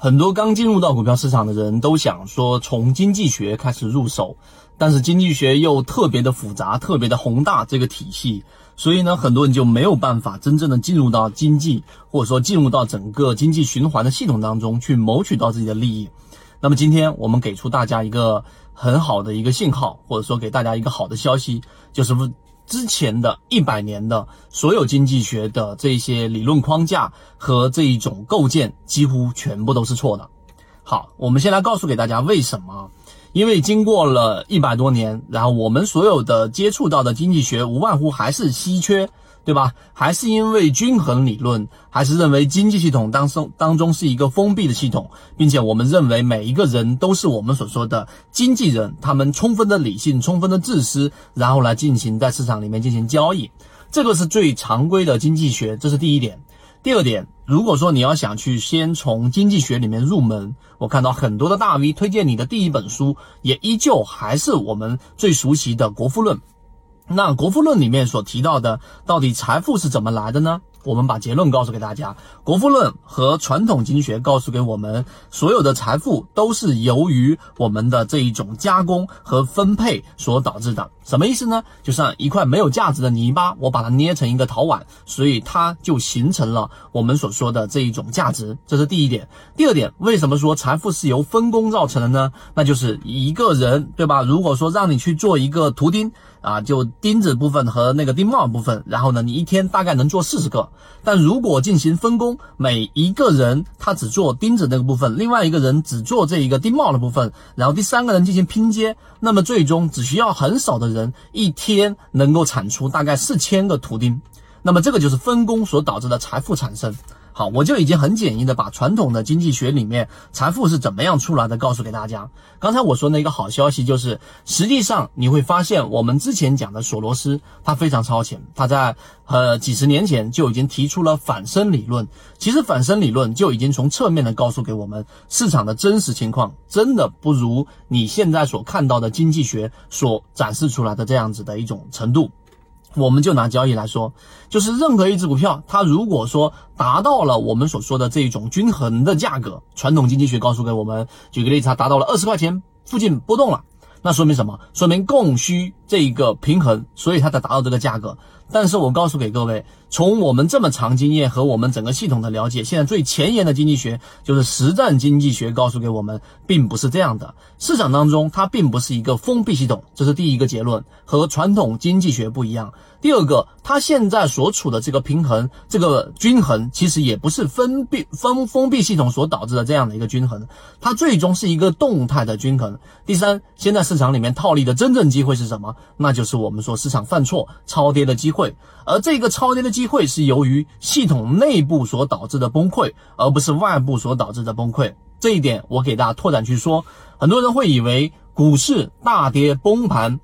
很多刚进入到股票市场的人都想说从经济学开始入手，但是经济学又特别的复杂，特别的宏大这个体系，所以呢，很多人就没有办法真正的进入到经济，或者说进入到整个经济循环的系统当中去谋取到自己的利益。那么今天我们给出大家一个很好的一个信号，或者说给大家一个好的消息，就是之前的一百年的所有经济学的这些理论框架和这一种构建，几乎全部都是错的。好，我们先来告诉给大家为什么？因为经过了一百多年，然后我们所有的接触到的经济学，无外乎还是稀缺。对吧？还是因为均衡理论，还是认为经济系统当中当中是一个封闭的系统，并且我们认为每一个人都是我们所说的经纪人，他们充分的理性，充分的自私，然后来进行在市场里面进行交易，这个是最常规的经济学，这是第一点。第二点，如果说你要想去先从经济学里面入门，我看到很多的大 V 推荐你的第一本书，也依旧还是我们最熟悉的《国富论》。那《国富论》里面所提到的，到底财富是怎么来的呢？我们把结论告诉给大家，《国富论》和传统经济学告诉给我们，所有的财富都是由于我们的这一种加工和分配所导致的。什么意思呢？就像一块没有价值的泥巴，我把它捏成一个陶碗，所以它就形成了我们所说的这一种价值。这是第一点。第二点，为什么说财富是由分工造成的呢？那就是一个人，对吧？如果说让你去做一个图钉啊，就钉子部分和那个钉帽部分，然后呢，你一天大概能做四十个。但如果进行分工，每一个人他只做钉子那个部分，另外一个人只做这一个钉帽的部分，然后第三个人进行拼接，那么最终只需要很少的人。一天能够产出大概四千个图钉，那么这个就是分工所导致的财富产生。好，我就已经很简易的把传统的经济学里面财富是怎么样出来的告诉给大家。刚才我说那个好消息就是，实际上你会发现我们之前讲的索罗斯他非常超前，他在呃几十年前就已经提出了反身理论。其实反身理论就已经从侧面的告诉给我们市场的真实情况，真的不如你现在所看到的经济学所展示出来的这样子的一种程度。我们就拿交易来说，就是任何一只股票，它如果说达到了我们所说的这种均衡的价格，传统经济学告诉给我们，举个例子，它达到了二十块钱附近波动了，那说明什么？说明供需这一个平衡，所以它才达到这个价格。但是我告诉给各位，从我们这么长经验和我们整个系统的了解，现在最前沿的经济学就是实战经济学，告诉给我们，并不是这样的。市场当中它并不是一个封闭系统，这是第一个结论，和传统经济学不一样。第二个，它现在所处的这个平衡、这个均衡，其实也不是封闭、封封闭系统所导致的这样的一个均衡，它最终是一个动态的均衡。第三，现在市场里面套利的真正机会是什么？那就是我们说市场犯错、超跌的机会，会而这个超跌的机会是由于系统内部所导致的崩溃，而不是外部所导致的崩溃。这一点我给大家拓展去说，很多人会以为股市大跌崩盘。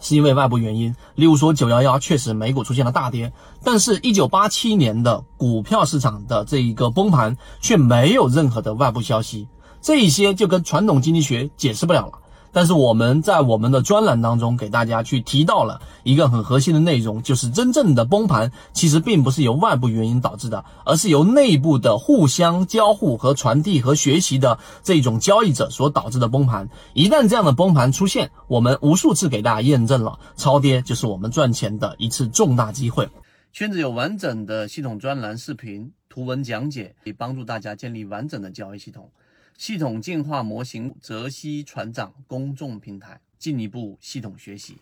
是因为外部原因，例如说九幺幺确实美股出现了大跌，但是，一九八七年的股票市场的这一个崩盘却没有任何的外部消息，这一些就跟传统经济学解释不了了。但是我们在我们的专栏当中给大家去提到了一个很核心的内容，就是真正的崩盘其实并不是由外部原因导致的，而是由内部的互相交互和传递和学习的这种交易者所导致的崩盘。一旦这样的崩盘出现，我们无数次给大家验证了，超跌就是我们赚钱的一次重大机会。圈子有完整的系统专栏视频、图文讲解，可以帮助大家建立完整的交易系统。系统进化模型泽西船长公众平台，进一步系统学习。